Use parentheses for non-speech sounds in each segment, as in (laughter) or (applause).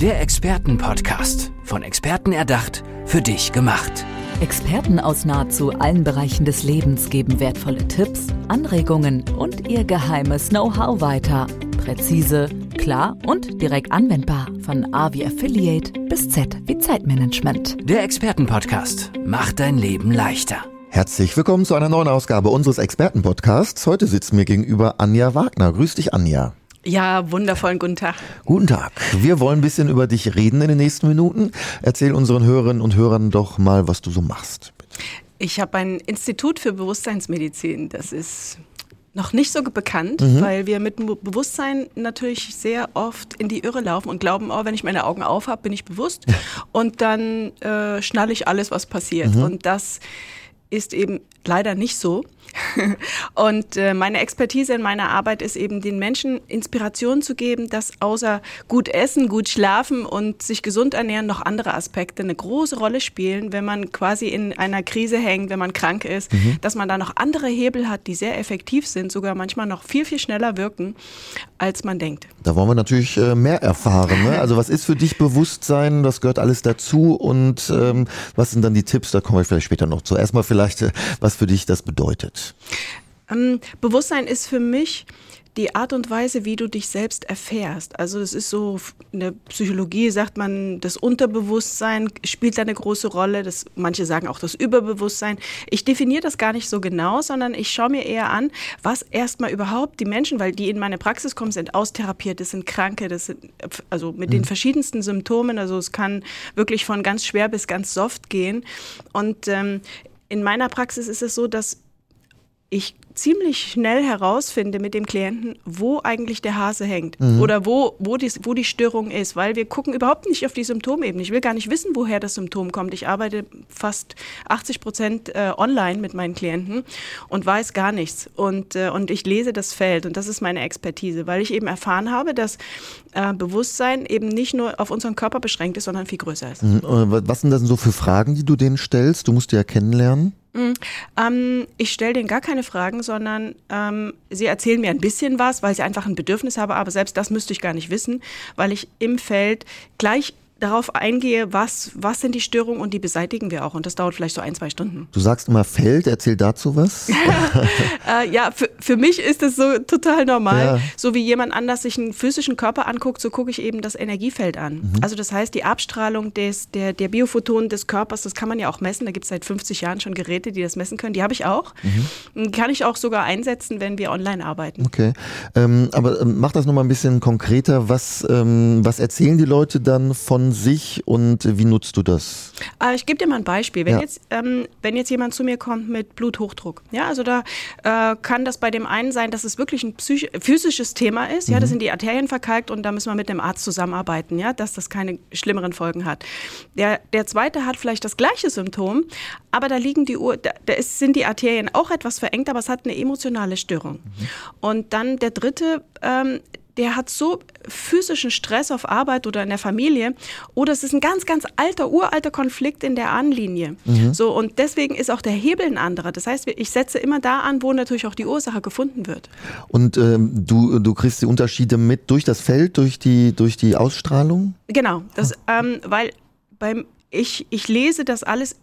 Der Expertenpodcast. Von Experten erdacht, für dich gemacht. Experten aus nahezu allen Bereichen des Lebens geben wertvolle Tipps, Anregungen und ihr geheimes Know-how weiter. Präzise, klar und direkt anwendbar. Von A wie Affiliate bis Z wie Zeitmanagement. Der Expertenpodcast macht dein Leben leichter. Herzlich willkommen zu einer neuen Ausgabe unseres Expertenpodcasts. Heute sitzt mir gegenüber Anja Wagner. Grüß dich, Anja. Ja, wundervollen guten Tag. Guten Tag. Wir wollen ein bisschen über dich reden in den nächsten Minuten. Erzähl unseren Hörerinnen und Hörern doch mal, was du so machst. Ich habe ein Institut für Bewusstseinsmedizin. Das ist noch nicht so bekannt, mhm. weil wir mit dem Bewusstsein natürlich sehr oft in die Irre laufen und glauben, oh, wenn ich meine Augen auf habe, bin ich bewusst und dann äh, schnalle ich alles, was passiert. Mhm. Und das ist eben leider nicht so. (laughs) Und äh, meine Expertise in meiner Arbeit ist eben, den Menschen Inspiration zu geben, dass außer gut essen, gut schlafen und sich gesund ernähren noch andere Aspekte eine große Rolle spielen, wenn man quasi in einer Krise hängt, wenn man krank ist, mhm. dass man da noch andere Hebel hat, die sehr effektiv sind, sogar manchmal noch viel, viel schneller wirken, als man denkt. Da wollen wir natürlich äh, mehr erfahren. Ne? Also was ist für dich Bewusstsein? Was gehört alles dazu? Und ähm, was sind dann die Tipps? Da kommen wir vielleicht später noch zu. Erstmal vielleicht, äh, was für dich das bedeutet. Ähm, Bewusstsein ist für mich die Art und Weise, wie du dich selbst erfährst. Also es ist so, in der Psychologie sagt man, das Unterbewusstsein spielt eine große Rolle. Das, manche sagen auch das Überbewusstsein. Ich definiere das gar nicht so genau, sondern ich schaue mir eher an, was erstmal überhaupt die Menschen, weil die in meine Praxis kommen, sind austherapiert, das sind Kranke, das sind also mit mhm. den verschiedensten Symptomen. Also es kann wirklich von ganz schwer bis ganz soft gehen. Und ähm, in meiner Praxis ist es so, dass ich ziemlich schnell herausfinde mit dem Klienten, wo eigentlich der Hase hängt mhm. oder wo, wo, die, wo die Störung ist, weil wir gucken überhaupt nicht auf die Symptomebene. Ich will gar nicht wissen, woher das Symptom kommt. Ich arbeite fast 80 Prozent äh, online mit meinen Klienten und weiß gar nichts. Und, äh, und ich lese das Feld und das ist meine Expertise, weil ich eben erfahren habe, dass äh, Bewusstsein eben nicht nur auf unseren Körper beschränkt ist, sondern viel größer ist. Mhm. Äh, was sind das so für Fragen, die du denen stellst? Du musst die ja kennenlernen. Mhm. Ähm, ich stelle denen gar keine Fragen, sondern ähm, sie erzählen mir ein bisschen was, weil sie einfach ein Bedürfnis haben, aber selbst das müsste ich gar nicht wissen, weil ich im Feld gleich darauf eingehe, was, was sind die Störungen und die beseitigen wir auch. Und das dauert vielleicht so ein, zwei Stunden. Du sagst immer Feld, erzähl dazu was. (laughs) äh, ja, für, für mich ist das so total normal. Ja. So wie jemand anders sich einen physischen Körper anguckt, so gucke ich eben das Energiefeld an. Mhm. Also das heißt, die Abstrahlung des, der, der Biophotonen des Körpers, das kann man ja auch messen. Da gibt es seit 50 Jahren schon Geräte, die das messen können. Die habe ich auch. Mhm. Kann ich auch sogar einsetzen, wenn wir online arbeiten. Okay. Ähm, aber ähm, mach das nochmal ein bisschen konkreter. Was, ähm, was erzählen die Leute dann von sich und wie nutzt du das? Äh, ich gebe dir mal ein Beispiel. Wenn, ja. jetzt, ähm, wenn jetzt jemand zu mir kommt mit Bluthochdruck, ja, also da äh, kann das bei dem einen sein, dass es wirklich ein physisches Thema ist, mhm. ja, da sind die Arterien verkalkt und da müssen wir mit dem Arzt zusammenarbeiten, ja, dass das keine schlimmeren Folgen hat. Der, der zweite hat vielleicht das gleiche Symptom, aber da liegen die Uhr, da, da ist, sind die Arterien auch etwas verengt, aber es hat eine emotionale Störung. Mhm. Und dann der dritte, ähm, der hat so physischen Stress auf Arbeit oder in der Familie oder es ist ein ganz, ganz alter, uralter Konflikt in der Ahnenlinie. Mhm. So, und deswegen ist auch der Hebel ein anderer. Das heißt, ich setze immer da an, wo natürlich auch die Ursache gefunden wird. Und ähm, du, du kriegst die Unterschiede mit durch das Feld, durch die, durch die Ausstrahlung? Genau, das, ähm, weil beim ich, ich lese das alles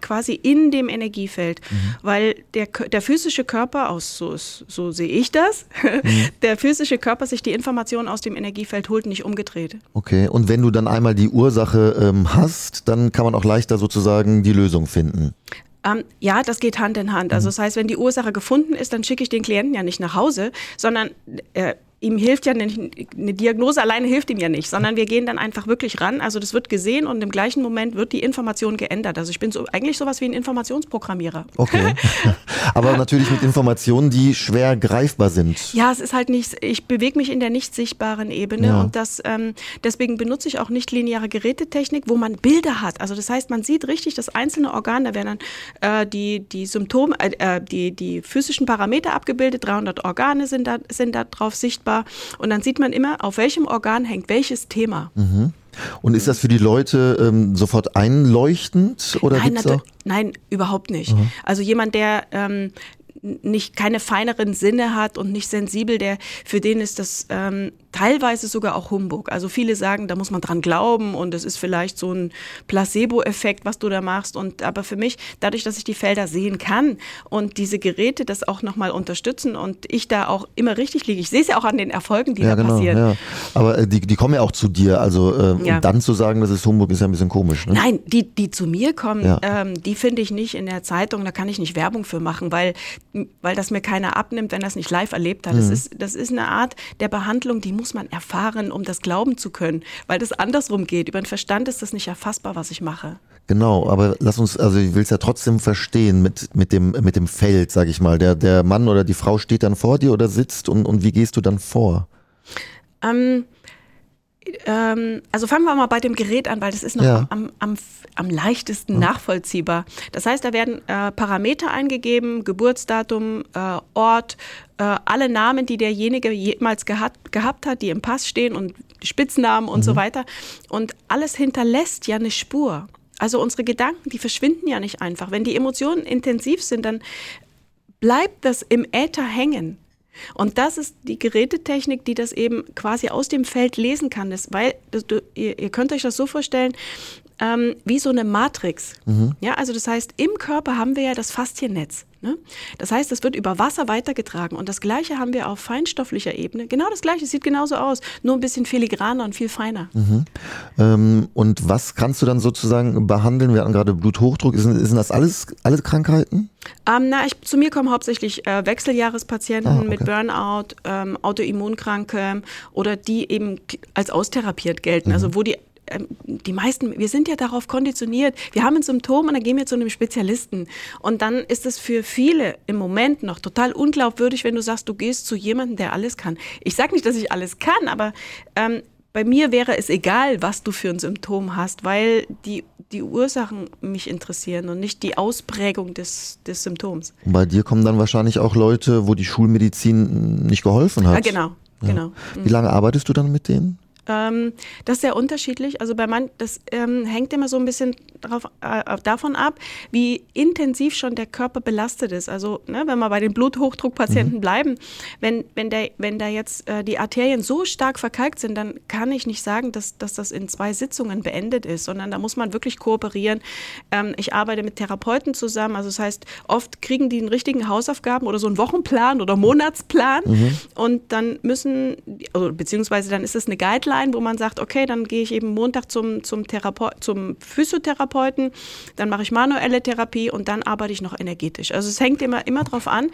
quasi in dem Energiefeld, mhm. weil der, der physische Körper, aus, so, so sehe ich das, (laughs) mhm. der physische Körper sich die Informationen aus dem Energiefeld holt, nicht umgedreht. Okay, und wenn du dann einmal die Ursache ähm, hast, dann kann man auch leichter sozusagen die Lösung finden. Ähm, ja, das geht Hand in Hand. Also mhm. das heißt, wenn die Ursache gefunden ist, dann schicke ich den Klienten ja nicht nach Hause, sondern äh, ihm hilft ja nicht, eine Diagnose alleine hilft ihm ja nicht, sondern wir gehen dann einfach wirklich ran. Also das wird gesehen und im gleichen Moment wird die Information geändert. Also ich bin so eigentlich sowas wie ein Informationsprogrammierer. Okay. (laughs) Aber natürlich mit Informationen, die schwer greifbar sind. Ja, es ist halt nicht, ich bewege mich in der nicht sichtbaren Ebene ja. und das ähm, deswegen benutze ich auch nicht lineare Gerätetechnik, wo man Bilder hat. Also das heißt, man sieht richtig das einzelne Organ, da werden dann äh, die, die Symptome, äh, äh die, die physischen Parameter abgebildet, 300 Organe sind da, sind da drauf sichtbar sichtbar. Und dann sieht man immer, auf welchem Organ hängt welches Thema. Mhm. Und ist das für die Leute ähm, sofort einleuchtend oder nein, nein, überhaupt nicht. Mhm. Also jemand, der ähm, nicht keine feineren Sinne hat und nicht sensibel, der für den ist das ähm, teilweise sogar auch Humbug. Also viele sagen, da muss man dran glauben und es ist vielleicht so ein Placebo-Effekt, was du da machst. Und aber für mich, dadurch, dass ich die Felder sehen kann und diese Geräte das auch nochmal unterstützen und ich da auch immer richtig liege, ich sehe es ja auch an den Erfolgen, die ja, da genau, passieren. Ja. Aber äh, die, die kommen ja auch zu dir. Also äh, Ja. dann zu sagen, das ist Humbug, ist ja ein bisschen komisch. Ne? Nein, die, die zu mir kommen, Ja. ähm, die finde ich nicht in der Zeitung, da kann ich nicht Werbung für machen, weil, weil das mir keiner abnimmt, wenn das nicht live erlebt hat. Mhm. Das, ist, das ist eine Art der Behandlung, die muss man erfahren, um das glauben zu können, weil das andersrum geht. Über den Verstand ist das nicht erfassbar, was ich mache. Genau, aber lass uns, also ich will es ja trotzdem verstehen mit, mit, dem, mit dem Feld, sag ich mal. Der, der Mann oder die Frau steht dann vor dir oder sitzt und, und wie gehst du dann vor? Ähm, ähm, also fangen wir mal bei dem Gerät an, weil das ist noch Ja. am, am, am leichtesten nachvollziehbar. Das heißt, da werden äh, Parameter eingegeben, Geburtsdatum, äh, Ort, äh, alle Namen, die derjenige jemals gehabt, gehabt hat, die im Pass stehen und Spitznamen und so weiter. Und alles hinterlässt ja eine Spur. Also unsere Gedanken, die verschwinden ja nicht einfach. Wenn die Emotionen intensiv sind, dann bleibt das im Äther hängen. Und das ist die Gerätetechnik, die das eben quasi aus dem Feld lesen kann. Das, weil das, du, ihr, ihr könnt euch das so vorstellen, ähm, wie so eine Matrix. Ja, also das heißt, im Körper haben wir ja das Fasziennetz. Ne? Das heißt, es wird über Wasser weitergetragen. Und das Gleiche haben wir auf feinstofflicher Ebene. Genau das Gleiche, sieht genauso aus, nur ein bisschen filigraner und viel feiner. Ähm, und was kannst du dann sozusagen behandeln? Wir hatten gerade Bluthochdruck. Sind, sind das alles, alle Krankheiten? Ähm, na, ich, zu mir kommen hauptsächlich äh, Wechseljahrespatienten Ah, okay. mit Burnout, ähm, Autoimmunkranke oder die eben als austherapiert gelten. Mhm. Also wo die die meisten, wir sind ja darauf konditioniert. Wir haben ein Symptom und dann gehen wir zu einem Spezialisten. Und dann ist es für viele im Moment noch total unglaubwürdig, wenn du sagst, du gehst zu jemandem, der alles kann. Ich sage nicht, dass ich alles kann, aber ähm, bei mir wäre es egal, was du für ein Symptom hast, weil die, die Ursachen mich interessieren und nicht die Ausprägung des, des Symptoms. Und bei dir kommen dann wahrscheinlich auch Leute, wo die Schulmedizin nicht geholfen hat. Ah, genau, Ja. genau. Wie lange arbeitest du dann mit denen? Ähm, das ist sehr unterschiedlich. Also bei man, das ähm, hängt immer so ein bisschen drauf, äh, davon ab, wie intensiv schon der Körper belastet ist. Also ne, wenn wir bei den Bluthochdruckpatienten bleiben, wenn, wenn, der, wenn da jetzt äh, die Arterien so stark verkalkt sind, dann kann ich nicht sagen, dass, dass das in zwei Sitzungen beendet ist, sondern da muss man wirklich kooperieren. Ähm, ich arbeite mit Therapeuten zusammen. Also das heißt, oft kriegen die einen richtigen Hausaufgaben oder so einen Wochenplan oder Monatsplan und dann müssen, also, beziehungsweise dann ist es eine Guideline, wo man sagt, okay, dann gehe ich eben Montag zum, zum, zum Physiotherapeuten, dann mache ich manuelle Therapie und dann arbeite ich noch energetisch. Also es hängt immer, immer drauf an,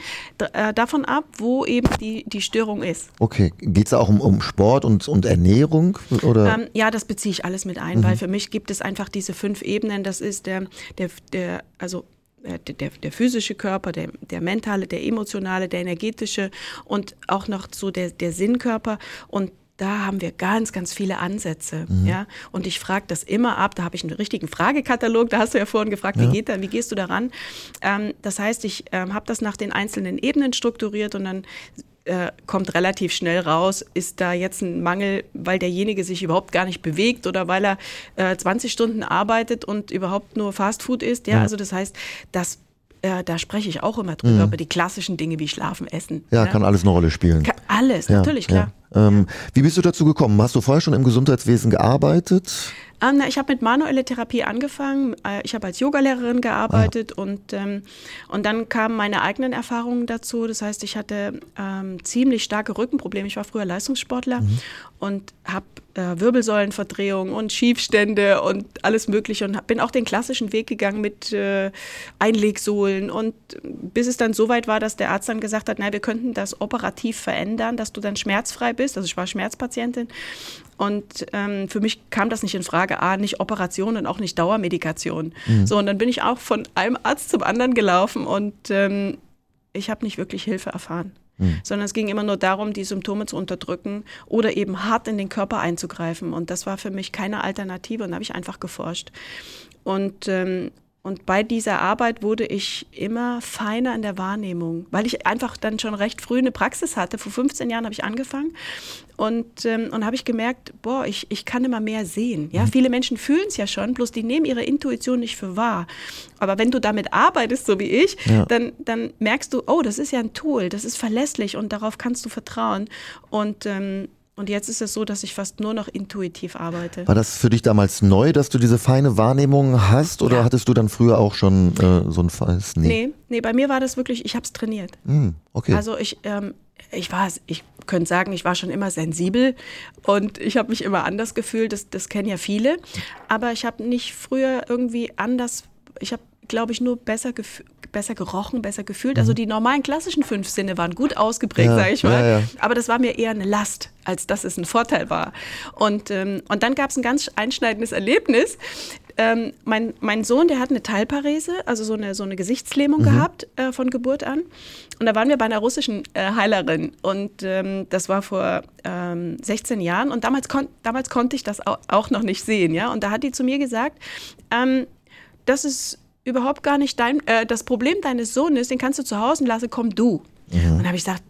äh, davon ab, wo eben die, die Störung ist. Okay, geht es auch um, um Sport und, und Ernährung? Oder? Ähm, ja, das beziehe ich alles mit ein, weil für mich gibt es einfach diese fünf Ebenen. Das ist der, der, der also äh, der, der, der physische Körper, der, der mentale, der emotionale, der energetische und auch noch so der, der Sinnkörper. Und da haben wir ganz, ganz viele Ansätze. Ja? Und ich frage das immer ab. Da habe ich einen richtigen Fragekatalog. Da hast du ja vorhin gefragt, wie, geht da, wie gehst du daran? Ähm, das heißt, ich ähm, habe das nach den einzelnen Ebenen strukturiert und dann äh, kommt relativ schnell raus, ist da jetzt ein Mangel, weil derjenige sich überhaupt gar nicht bewegt oder weil er äh, 20 Stunden arbeitet und überhaupt nur Fastfood isst. Ja, also das heißt, das, äh, da spreche ich auch immer drüber, über die klassischen Dinge wie Schlafen, Essen. ja, kann alles eine Rolle spielen. Ka- alles, Ja, natürlich, klar. Ja. Ähm, Wie bist du dazu gekommen? Hast du vorher schon im Gesundheitswesen gearbeitet? Ähm, na, ich habe mit manueller Therapie angefangen. Äh, ich habe als Yogalehrerin gearbeitet und, ähm, und dann kamen meine eigenen Erfahrungen dazu. Das heißt, ich hatte ähm, ziemlich starke Rückenprobleme. Ich war früher Leistungssportler und habe äh, Wirbelsäulenverdrehung und Schiefstände und alles Mögliche und bin auch den klassischen Weg gegangen mit äh, Einlegsohlen und bis es dann so weit war, dass der Arzt dann gesagt hat, na, wir könnten das operativ verändern, dass du dann schmerzfrei bist. Also ich war Schmerzpatientin und ähm, für mich kam das nicht in Frage, A, nicht Operation und auch nicht Dauermedikation. So, und dann bin ich auch von einem Arzt zum anderen gelaufen und ähm, ich habe nicht wirklich Hilfe erfahren. Sondern es ging immer nur darum, die Symptome zu unterdrücken oder eben hart in den Körper einzugreifen. Und das war für mich keine Alternative und da habe ich einfach geforscht. Und ähm, und bei dieser Arbeit wurde ich immer feiner in der Wahrnehmung, weil ich einfach dann schon recht früh eine Praxis hatte. Vor 15 Jahren habe ich angefangen und, ähm, und habe ich gemerkt, boah, ich, ich kann immer mehr sehen. Ja, viele Menschen fühlen es ja schon, bloß die nehmen ihre Intuition nicht für wahr. Aber wenn du damit arbeitest, so wie ich, Ja. dann, dann merkst du, oh, das ist ja ein Tool, das ist verlässlich und darauf kannst du vertrauen. Und, ähm, und jetzt ist es so, dass ich fast nur noch intuitiv arbeite. War das für dich damals neu, dass du diese feine Wahrnehmung hast oder Ja. hattest du dann früher auch schon äh, so ein Falls? Nee, nee, bei mir war das wirklich, ich habe es trainiert. Hm, okay. Also ich, ähm, ich war, ich könnte sagen, ich war schon immer sensibel und ich habe mich immer anders gefühlt. Das, das kennen ja viele. Aber ich habe nicht früher irgendwie anders, ich habe, glaube ich, nur besser, besser gerochen, besser gefühlt. Also die normalen klassischen fünf Sinne waren gut ausgeprägt, Ja, sage ich mal. ja, ja. Aber das war mir eher eine Last, als dass es ein Vorteil war. Und, ähm, und dann gab es ein ganz einschneidendes Erlebnis. Ähm, mein, mein Sohn, der hat eine Teilparese, also so eine, so eine Gesichtslähmung gehabt äh, von Geburt an. Und da waren wir bei einer russischen äh, Heilerin. Und ähm, das war vor ähm, 16 Jahren. Und damals, kon damals konnte ich das auch, auch noch nicht sehen. Ja? Und da hat die zu mir gesagt, ähm, das ist überhaupt gar nicht dein, äh, das Problem deines Sohnes, den kannst du zu Hause lassen, komm du. Und da habe ich gesagt,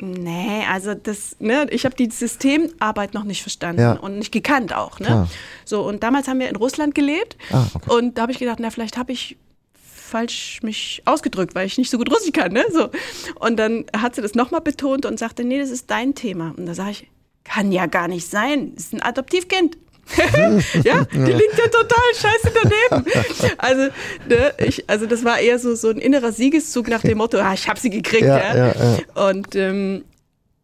nee, also das, ne, ich habe die Systemarbeit noch nicht verstanden Ja. und nicht gekannt auch. Ne? Klar. So, und damals haben wir in Russland gelebt Ah, okay. und da habe ich gedacht, na, vielleicht habe ich falsch mich ausgedrückt, weil ich nicht so gut Russisch kann. Ne? So. Und dann hat sie das nochmal betont und sagte, nee, das ist dein Thema. Und da sage ich, kann ja gar nicht sein, das ist ein Adoptivkind. (laughs) ja, die liegt ja total scheiße daneben. Also, ne, ich, also das war eher so, so ein innerer Siegeszug nach dem Motto, ah, ich habe sie gekriegt. Ja, Ja, ja, Und, ähm,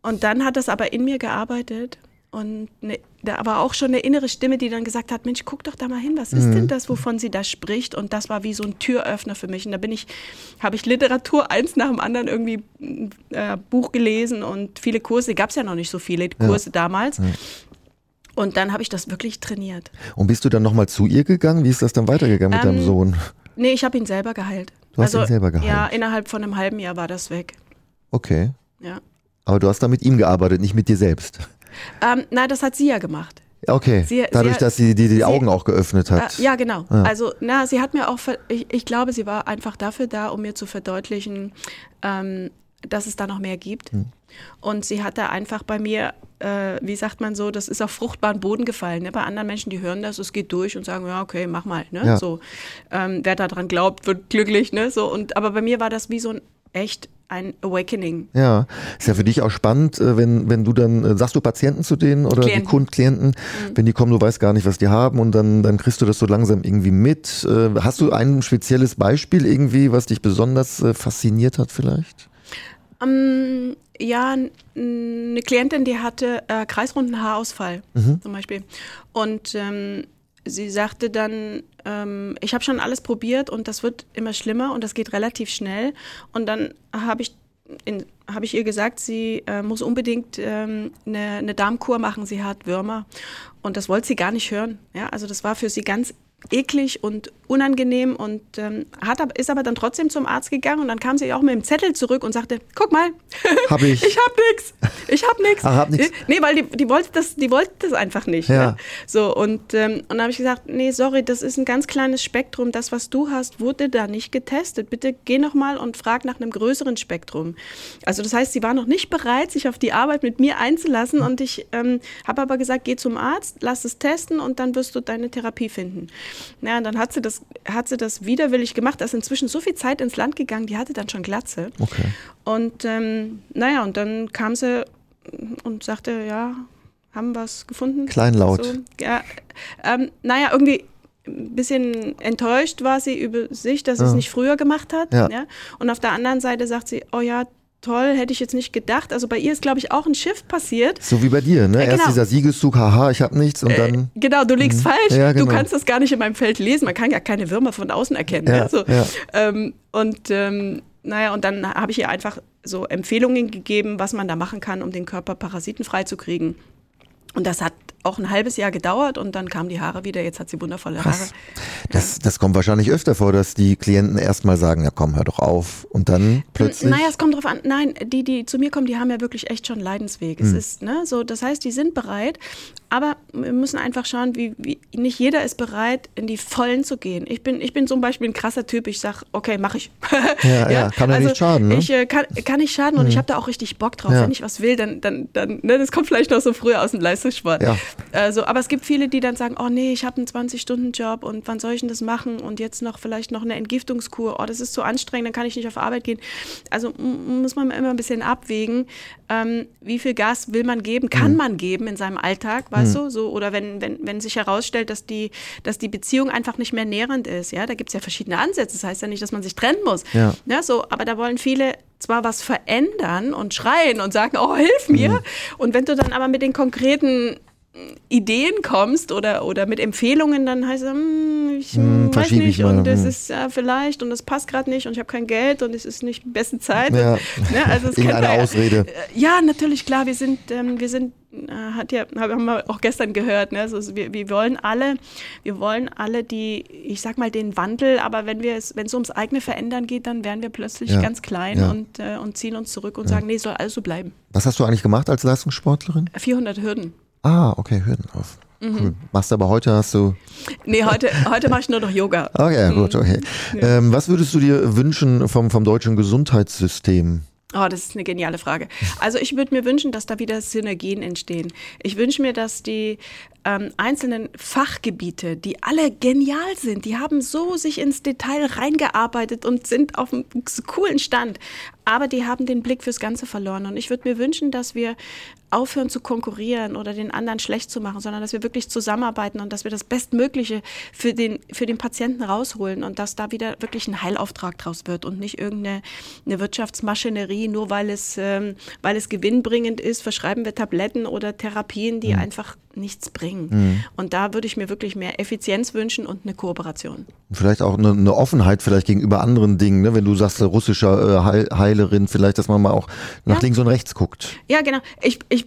und dann hat das aber in mir gearbeitet und ne, da war auch schon eine innere Stimme, die dann gesagt hat, Mensch, guck doch da mal hin, was ist denn das, wovon sie da spricht? Und das war wie so ein Türöffner für mich. Und da bin ich, habe ich Literatur eins nach dem anderen irgendwie äh, Buch gelesen und viele Kurse, gab es ja noch nicht so viele Kurse damals. Und dann habe ich das wirklich trainiert. Und bist du dann nochmal zu ihr gegangen? Wie ist das dann weitergegangen mit Ähm, deinem Sohn? Nee, ich habe ihn selber geheilt. Du hast ihn selber geheilt? Ja, innerhalb von einem halben Jahr war das weg. Okay. Ja. Aber du hast da mit ihm gearbeitet, nicht mit dir selbst. Ähm, nein, das hat sie ja gemacht. Okay. Sie- Dadurch, sie- dass sie dir die sie- Augen auch geöffnet hat. Äh, ja, genau. Ja. Also, na, sie hat mir auch, ver ich, ich glaube, sie war einfach dafür da, um mir zu verdeutlichen, ähm, dass es da noch mehr gibt. Hm. Und sie hat da einfach bei mir, äh, wie sagt man so, das ist auf fruchtbaren Boden gefallen. Ne? Bei anderen Menschen, die hören das, es geht durch und sagen, ja, okay, mach mal. Ne? Ja. So, ähm, wer daran glaubt, wird glücklich. Ne? So, und, aber bei mir war das wie so ein echt ein Awakening. Ja, ist ja für dich auch spannend, äh, wenn, wenn du dann, äh, sagst du Patienten zu denen oder die Klienten. Kunden, Klienten, wenn die kommen, du weißt gar nicht, was die haben und dann, dann kriegst du das so langsam irgendwie mit. Äh, Hast du ein spezielles Beispiel irgendwie, was dich besonders fasziniert hat vielleicht? Ähm, ja, eine Klientin, die hatte äh, kreisrunden Haarausfall zum Beispiel. Und ähm, sie sagte dann, ähm, ich habe schon alles probiert und das wird immer schlimmer und das geht relativ schnell. Und dann habe ich, habe ich ihr gesagt, sie äh, muss unbedingt ähm, eine, eine Darmkur machen. Sie hat Würmer. Und das wollte sie gar nicht hören. Ja, also das war für sie ganz eklig und unangenehm und ähm, hat, ist aber dann trotzdem zum Arzt gegangen und dann kam sie auch mit dem Zettel zurück und sagte, guck mal, (laughs) Hab ich. ich hab nix, ich hab nix. Ach, hab nix. Nee, weil die, die wollte das, die wollte das einfach nicht. Ja. Ne? So und ähm, und dann habe ich gesagt, nee, sorry, das ist ein ganz kleines Spektrum. Das, was du hast, wurde da nicht getestet. Bitte geh noch mal und frag nach einem größeren Spektrum. Also das heißt, sie war noch nicht bereit, sich auf die Arbeit mit mir einzulassen und ich ähm, habe aber gesagt, geh zum Arzt, lass es testen und dann wirst du deine Therapie finden. Ja, und dann hat sie das, hat sie das widerwillig gemacht. Da ist inzwischen so viel Zeit ins Land gegangen, die hatte dann schon Glatze. Okay. Und ähm, naja, und dann kam sie und sagte, ja, haben was gefunden. Kleinlaut. So, ja, ähm, naja, irgendwie ein bisschen enttäuscht war sie über sich, dass sie es Ja. nicht früher gemacht hat. Ja. Und auf der anderen Seite sagt sie, oh ja, toll, hätte ich jetzt nicht gedacht. Also bei ihr ist, glaube ich, auch ein Shift passiert. So wie bei dir, ne? Ja, Erst genau. dieser Siegeszug, haha, ich hab nichts und dann. Genau, du liegst falsch. Ja, genau. Du kannst das gar nicht in meinem Feld lesen. Man kann ja keine Würmer von außen erkennen. Ja, Ja, so. ja. ähm, und ähm, naja, und dann habe ich ihr einfach so Empfehlungen gegeben, was man da machen kann, um den Körper parasitenfrei zu kriegen. Und das hat auch ein halbes Jahr gedauert und dann kamen die Haare wieder. Jetzt hat sie wundervolle Haare. Krass. Das, das kommt wahrscheinlich öfter vor, dass die Klienten erstmal sagen, ja komm, hör doch auf. Und dann plötzlich. Naja, es kommt drauf an. Nein, die, die zu mir kommen, die haben ja wirklich echt schon Leidensweg. Es ist, ne, so, das heißt, die sind bereit, aber wir müssen einfach schauen, wie, wie nicht jeder ist bereit, in die Vollen zu gehen. Ich bin, ich bin zum Beispiel ein krasser Typ, ich sag, okay, mach ich. Ja, ja, (laughs) kann ja nicht schaden, ne? Ich äh, kann, kann nicht schaden und ich habe da auch richtig Bock drauf. Ja. Wenn ich was will, dann, dann, dann, ne, das kommt vielleicht noch so früher aus dem Leistungssport. Ja. Also, aber es gibt viele, die dann sagen, oh nee, ich habe einen 20-Stunden-Job und wann soll ich denn das machen? Und jetzt noch vielleicht noch eine Entgiftungskur. Oh, das ist zu anstrengend, dann kann ich nicht auf Arbeit gehen. Also muss man immer ein bisschen abwägen, ähm, wie viel Gas will man geben, kann man geben in seinem Alltag, weißt du? So, oder wenn, wenn, wenn sich herausstellt, dass die, dass die Beziehung einfach nicht mehr nährend ist, ja, da gibt es ja verschiedene Ansätze. Das heißt ja nicht, dass man sich trennen muss. Ja. Ja, so, aber da wollen viele zwar was verändern und schreien und sagen, oh, hilf mir. Mhm. Und wenn du dann aber mit den konkreten Ideen kommst oder, oder mit Empfehlungen, dann heißt es, hm, ich Hm, weiß ich nicht mal, und das hm. ist ja vielleicht und das passt gerade nicht und ich habe kein Geld und es ist nicht die beste Zeit. Ja. Ne, also das kennt (laughs) Irgendeine man ja. Ausrede. Ja, natürlich, klar, wir sind, ähm, wir sind, äh, hat ja, haben wir auch gestern gehört, ne? also wir, wir wollen alle, wir wollen alle die, ich sag mal, den Wandel, aber wenn wir es, wenn es ums eigene Verändern geht, dann werden wir plötzlich Ja. ganz klein Ja. und, äh, und ziehen uns zurück und sagen, nee, soll alles so bleiben. Was hast du eigentlich gemacht als Leistungssportlerin? 400 Hürden. Ah, okay, Hürden auf. Mhm. Cool. Machst du aber heute hast du. Nee, heute, heute mache ich nur noch Yoga. (laughs) Okay, Mhm. gut, okay. Ähm, was würdest du dir wünschen vom, vom deutschen Gesundheitssystem? Oh, das ist eine geniale Frage. Also ich würde mir wünschen, dass da wieder Synergien entstehen. Ich wünsche mir, dass die ähm, einzelnen Fachgebiete, die alle genial sind, die haben so sich ins Detail reingearbeitet und sind auf einem coolen Stand, aber die haben den Blick fürs Ganze verloren. Und ich würde mir wünschen, dass wir aufhören zu konkurrieren oder den anderen schlecht zu machen, sondern dass wir wirklich zusammenarbeiten und dass wir das Bestmögliche für den, für den Patienten rausholen und dass da wieder wirklich ein Heilauftrag draus wird und nicht irgendeine eine Wirtschaftsmaschinerie, nur weil es, ähm, weil es gewinnbringend ist, verschreiben wir Tabletten oder Therapien, die einfach nichts bringen. Und da würde ich mir wirklich mehr Effizienz wünschen und eine Kooperation. Vielleicht auch eine, eine Offenheit vielleicht gegenüber anderen Dingen, ne? wenn du sagst, russischer äh, Heil, Heilerin, vielleicht, dass man mal auch nach Ja. links und rechts guckt. Ja, genau. Ich, ich,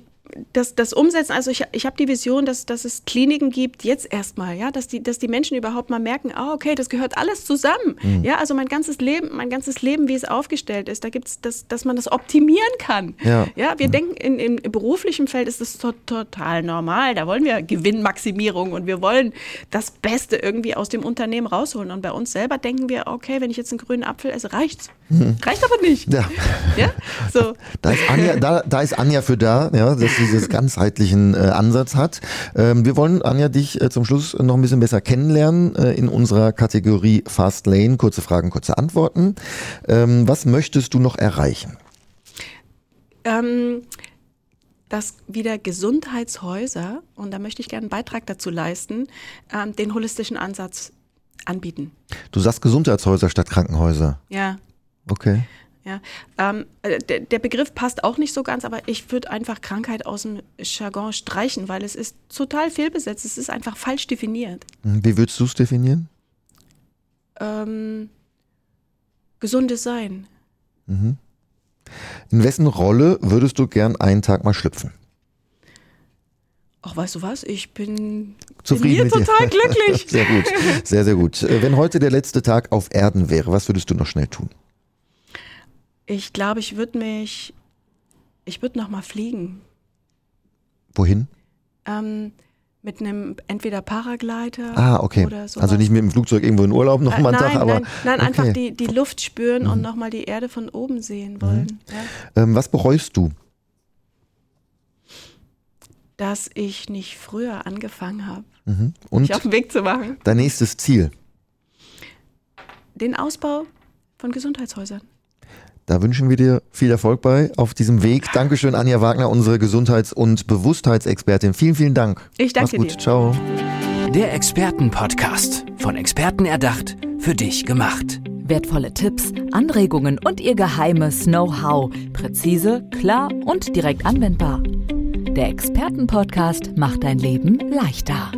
das, das Umsetzen, also ich, ich habe die Vision, dass, dass es Kliniken gibt, jetzt erstmal, ja, dass die, dass die Menschen überhaupt mal merken, ah, okay, das gehört alles zusammen. Mhm. Ja, also mein ganzes Leben, mein ganzes Leben, wie es aufgestellt ist, da gibt es, das, dass man das optimieren kann. Ja. ja wir denken, in, im beruflichen Feld ist das to total normal. Da wollen wir Gewinnmaximierung und wir wollen das Beste irgendwie aus dem Unternehmen rausholen. Und bei uns selber denken wir, okay, wenn ich jetzt einen grünen Apfel esse, reicht's. Reicht aber nicht. Mhm. Ja. Ja, so. Da ist Anja, da, da ist Anja für da, ja, sie dieses ganzheitlichen äh, Ansatz hat. Ähm, wir wollen, Anja, dich äh, zum Schluss noch ein bisschen besser kennenlernen äh, in unserer Kategorie Fast Lane. Kurze Fragen, kurze Antworten. Ähm, was möchtest du noch erreichen? ähm, dass wieder Gesundheitshäuser, und da möchte ich gerne einen Beitrag dazu leisten, ähm, den holistischen Ansatz anbieten. Du sagst Gesundheitshäuser statt Krankenhäuser. Ja. Okay. Ja, ähm, äh, der, der Begriff passt auch nicht so ganz, aber ich würde einfach Krankheit aus dem Jargon streichen, weil es ist total fehlbesetzt. Es ist einfach falsch definiert. Hm, Wie würdest du es definieren? Ähm, gesundes Sein. In wessen Rolle würdest du gern einen Tag mal schlüpfen? Ach, weißt du was? Ich bin, Zufrieden bin hier dir? total glücklich. (laughs) Sehr gut, sehr, sehr gut. Äh, Wenn heute der letzte Tag auf Erden wäre, was würdest du noch schnell tun? Ich glaube, ich würde mich, ich würde noch mal fliegen. Wohin? Ähm, mit einem entweder Paraglider Ah, okay. oder so. Also nicht mit dem Flugzeug irgendwo in Urlaub noch mal einen nein, Tag, aber nein, nein einfach okay. Mhm. die, die Luft spüren und nochmal die Erde von oben sehen wollen. Ja? Ähm, was bereust du? Dass ich nicht früher angefangen habe, Mhm. Und mich auf den Weg zu machen. dein nächstes Ziel? Den Ausbau von Gesundheitshäusern. Da wünschen wir dir viel Erfolg bei auf diesem Weg. Dankeschön, Anja Wagner, unsere Gesundheits- und Bewusstheitsexpertin. Vielen, vielen Dank. Ich danke Mach's gut. dir. Ciao. Der Expertenpodcast. Von Experten erdacht, für dich gemacht. Wertvolle Tipps, Anregungen und ihr geheimes Know-how. Präzise, klar und direkt anwendbar. Der Expertenpodcast macht dein Leben leichter.